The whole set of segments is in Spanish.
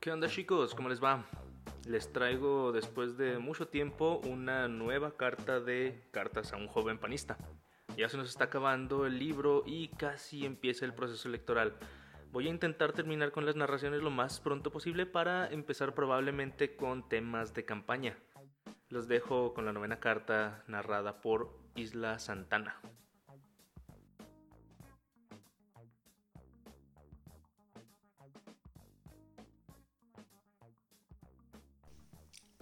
¿Qué onda chicos? ¿Cómo les va? Les traigo después de mucho tiempo una nueva carta de Cartas a un joven panista. Ya se nos está acabando el libro y casi empieza el proceso electoral. Voy a intentar terminar con las narraciones lo más pronto posible para empezar probablemente con temas de campaña. Los dejo con la novena carta narrada por Isla Santana.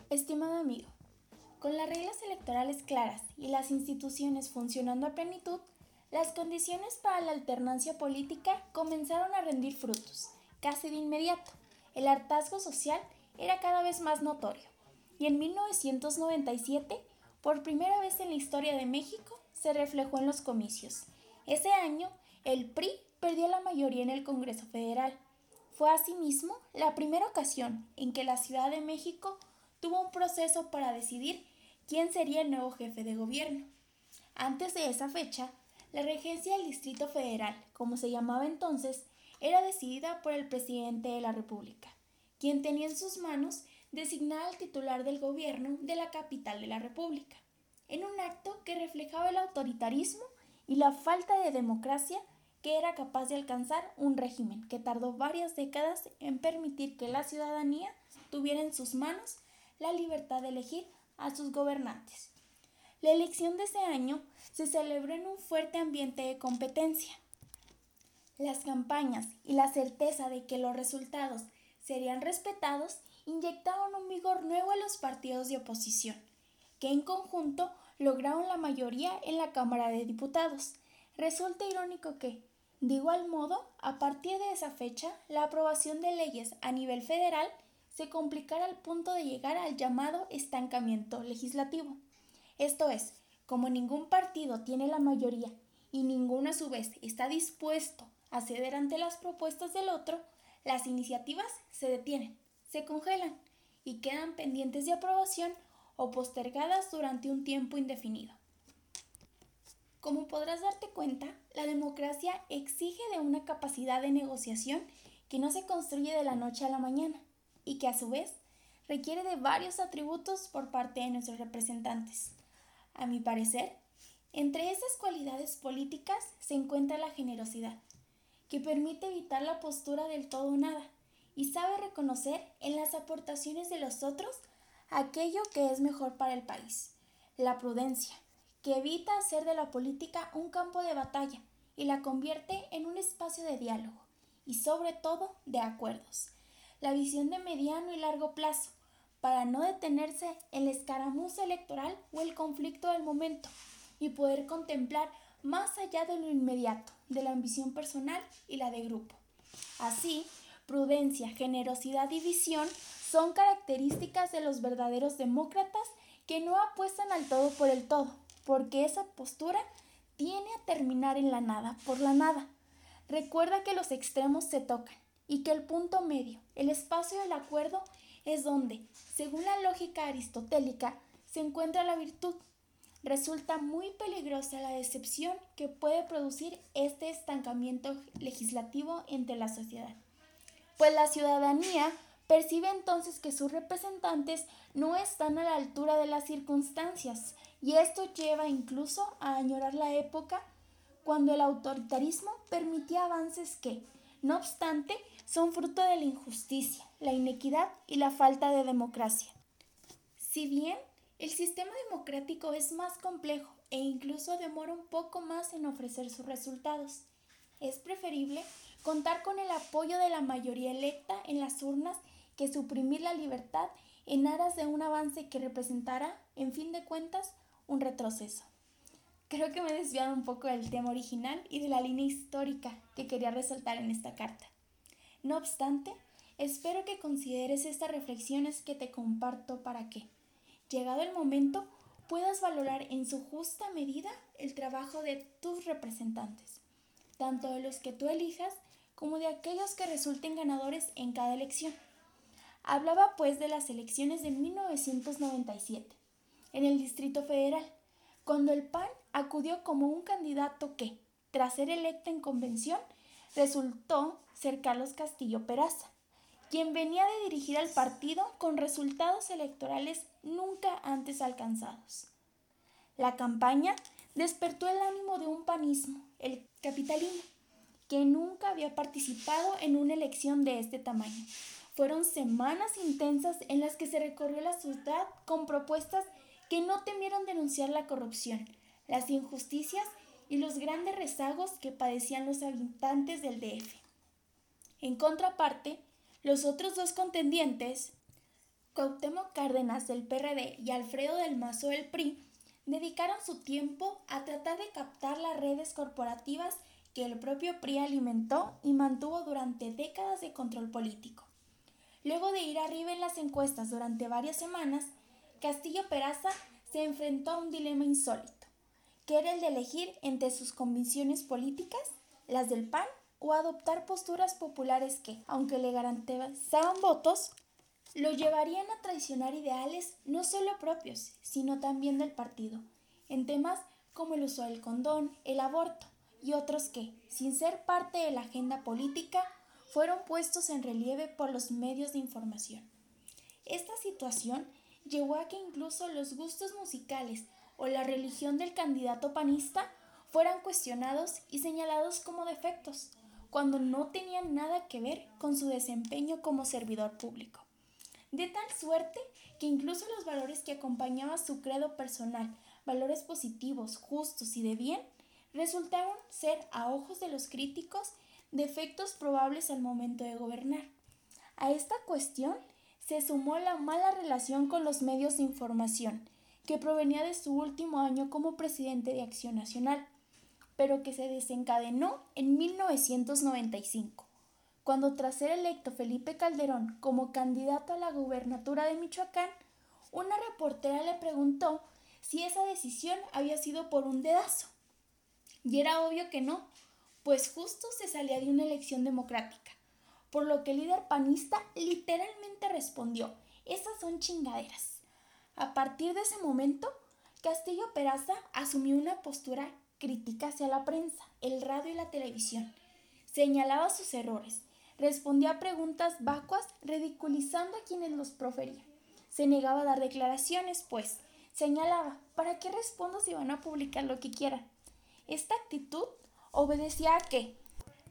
Estimado amigo, con las reglas electorales claras y las instituciones funcionando a plenitud, las condiciones para la alternancia política comenzaron a rendir frutos, casi de inmediato. El hartazgo social era cada vez más notorio, y en 1997, por primera vez en la historia de México, se reflejó en los comicios. Ese año, el PRI perdió la mayoría en el Congreso Federal. Fue asimismo la primera ocasión en que la Ciudad de México tuvo un proceso para decidir quién sería el nuevo jefe de gobierno. Antes de esa fecha, la regencia del Distrito Federal, como se llamaba entonces, era decidida por el presidente de la República, quien tenía en sus manos designar al titular del gobierno de la capital de la República, en un acto que reflejaba el autoritarismo y la falta de democracia que era capaz de alcanzar un régimen que tardó varias décadas en permitir que la ciudadanía tuviera en sus manos la libertad de elegir a sus gobernantes. La elección de ese año se celebró en un fuerte ambiente de competencia. Las campañas y la certeza de que los resultados serían respetados inyectaron un vigor nuevo a los partidos de oposición, que en conjunto lograron la mayoría en la Cámara de Diputados. Resulta irónico que, de igual modo, a partir de esa fecha, la aprobación de leyes a nivel federal se complicara al punto de llegar al llamado estancamiento legislativo. Esto es, como ningún partido tiene la mayoría y ninguno a su vez está dispuesto a ceder ante las propuestas del otro, las iniciativas se detienen, se congelan y quedan pendientes de aprobación o postergadas durante un tiempo indefinido. Como podrás darte cuenta, la democracia exige de una capacidad de negociación que no se construye de la noche a la mañana y que a su vez requiere de varios atributos por parte de nuestros representantes. A mi parecer, entre esas cualidades políticas se encuentra la generosidad, que permite evitar la postura del todo o nada y sabe reconocer en las aportaciones de los otros aquello que es mejor para el país. La prudencia, que evita hacer de la política un campo de batalla y la convierte en un espacio de diálogo y sobre todo de acuerdos. La visión de mediano y largo plazo, para no detenerse en la escaramuza electoral o el conflicto del momento y poder contemplar más allá de lo inmediato, de la ambición personal y la de grupo. Así, prudencia, generosidad y visión son características de los verdaderos demócratas que no apuestan al todo por el todo, porque esa postura tiene a terminar en la nada, por la nada. Recuerda que los extremos se tocan y que el punto medio, el espacio del acuerdo, es donde, según la lógica aristotélica, se encuentra la virtud. Resulta muy peligrosa la decepción que puede producir este estancamiento legislativo entre la sociedad. Pues la ciudadanía percibe entonces que sus representantes no están a la altura de las circunstancias y esto lleva incluso a añorar la época cuando el autoritarismo permitía avances que, no obstante, son fruto de la injusticia, la inequidad y la falta de democracia. Si bien el sistema democrático es más complejo e incluso demora un poco más en ofrecer sus resultados, es preferible contar con el apoyo de la mayoría electa en las urnas que suprimir la libertad en aras de un avance que representará, en fin de cuentas, un retroceso. Creo que me he desviado un poco del tema original y de la línea histórica que quería resaltar en esta carta. No obstante, espero que consideres estas reflexiones que te comparto para que, llegado el momento, puedas valorar en su justa medida el trabajo de tus representantes, tanto de los que tú elijas como de aquellos que resulten ganadores en cada elección. Hablaba pues de las elecciones de 1997, en el Distrito Federal, cuando el PAN acudió como un candidato que, tras ser electa en convención, resultó ser Carlos Castillo Peraza, quien venía de dirigir al partido con resultados electorales nunca antes alcanzados. La campaña despertó el ánimo de un panismo, el capitalino, que nunca había participado en una elección de este tamaño. Fueron semanas intensas en las que se recorrió la ciudad con propuestas que no temieron denunciar la corrupción, las injusticias y los grandes rezagos que padecían los habitantes del DF. En contraparte, los otros dos contendientes, Cuauhtémoc Cárdenas del PRD y Alfredo del Mazo del PRI, dedicaron su tiempo a tratar de captar las redes corporativas que el propio PRI alimentó y mantuvo durante décadas de control político. Luego de ir arriba en las encuestas durante varias semanas, Castillo Peraza se enfrentó a un dilema insólito, que era el de elegir entre sus convicciones políticas, las del PAN o adoptar posturas populares que, aunque le garantizaban votos, lo llevarían a traicionar ideales no solo propios, sino también del partido, en temas como el uso del condón, el aborto y otros que, sin ser parte de la agenda política, fueron puestos en relieve por los medios de información. Esta situación llevó a que incluso los gustos musicales o la religión del candidato panista fueran cuestionados y señalados como defectos, cuando no tenían nada que ver con su desempeño como servidor público. De tal suerte que incluso los valores que acompañaban su credo personal, valores positivos, justos y de bien, resultaron ser, a ojos de los críticos, defectos probables al momento de gobernar. A esta cuestión se sumó la mala relación con los medios de información, que provenía de su último año como presidente de Acción Nacional pero que se desencadenó en 1995, cuando tras ser electo Felipe Calderón como candidato a la gubernatura de Michoacán, una reportera le preguntó si esa decisión había sido por un dedazo. Y era obvio que no, pues justo se salía de una elección democrática, por lo que el líder panista literalmente respondió, esas son chingaderas. A partir de ese momento, Castillo Peraza asumió una postura crítica hacia la prensa, el radio y la televisión. Señalaba sus errores, respondía a preguntas vacuas ridiculizando a quienes los proferían. Se negaba a dar declaraciones, pues señalaba, ¿para qué respondo si van a publicar lo que quieran? Esta actitud obedecía a que,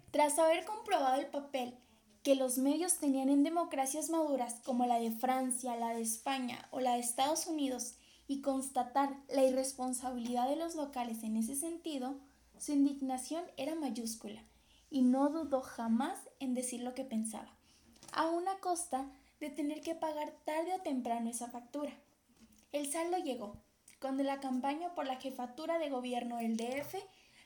tras haber comprobado el papel que los medios tenían en democracias maduras como la de Francia, la de España o la de Estados Unidos, y constatar la irresponsabilidad de los locales en ese sentido, su indignación era mayúscula y no dudó jamás en decir lo que pensaba, a una costa de tener que pagar tarde o temprano esa factura. El saldo llegó. Cuando la campaña por la jefatura de gobierno del DF,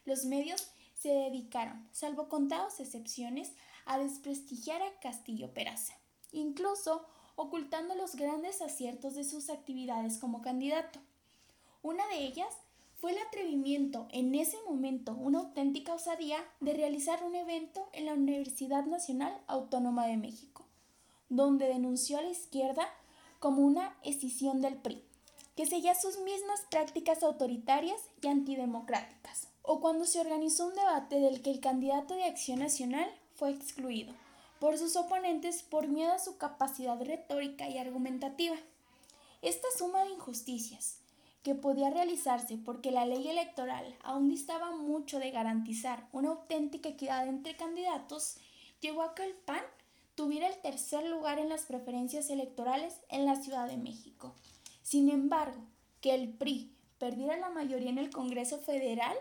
los medios se dedicaron, salvo contadas excepciones, a desprestigiar a Castillo Peraza. Incluso ocultando los grandes aciertos de sus actividades como candidato. Una de ellas fue el atrevimiento, en ese momento una auténtica osadía, de realizar un evento en la Universidad Nacional Autónoma de México, donde denunció a la izquierda como una escisión del PRI, que seguía sus mismas prácticas autoritarias y antidemocráticas, o cuando se organizó un debate del que el candidato de Acción Nacional fue excluido por sus oponentes por miedo a su capacidad retórica y argumentativa. Esta suma de injusticias, que podía realizarse porque la ley electoral aún distaba mucho de garantizar una auténtica equidad entre candidatos, llevó a que el PAN tuviera el tercer lugar en las preferencias electorales en la Ciudad de México. Sin embargo, que el PRI perdiera la mayoría en el Congreso Federal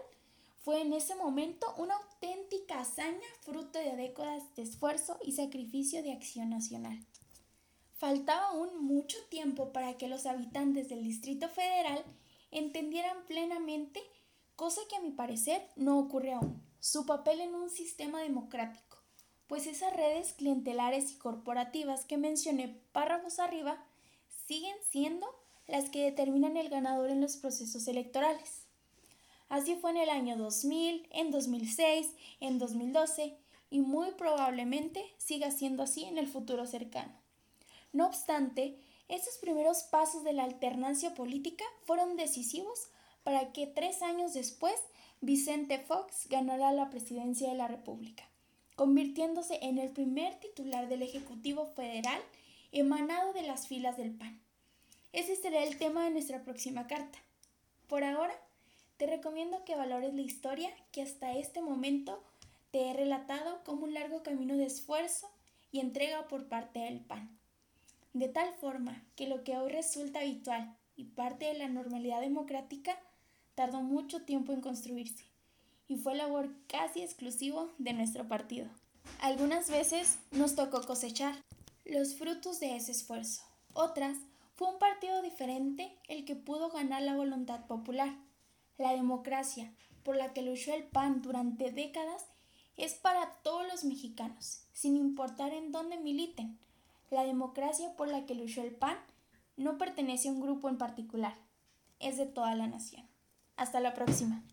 fue en ese momento una auténtica hazaña fruto de décadas de esfuerzo y sacrificio de acción nacional. Faltaba aún mucho tiempo para que los habitantes del Distrito Federal entendieran plenamente, cosa que a mi parecer no ocurre aún, su papel en un sistema democrático, pues esas redes clientelares y corporativas que mencioné párrafos arriba siguen siendo las que determinan el ganador en los procesos electorales. Así fue en el año 2000, en 2006, en 2012 y muy probablemente siga siendo así en el futuro cercano. No obstante, esos primeros pasos de la alternancia política fueron decisivos para que tres años después Vicente Fox ganará la presidencia de la República, convirtiéndose en el primer titular del Ejecutivo Federal emanado de las filas del PAN. Ese será el tema de nuestra próxima carta. Por ahora, te recomiendo que valores la historia que hasta este momento te he relatado como un largo camino de esfuerzo y entrega por parte del PAN. De tal forma que lo que hoy resulta habitual y parte de la normalidad democrática tardó mucho tiempo en construirse y fue labor casi exclusivo de nuestro partido. Algunas veces nos tocó cosechar los frutos de ese esfuerzo. Otras fue un partido diferente el que pudo ganar la voluntad popular. La democracia por la que luchó el PAN durante décadas es para todos los mexicanos, sin importar en dónde militen. La democracia por la que luchó el PAN no pertenece a un grupo en particular, es de toda la nación. Hasta la próxima.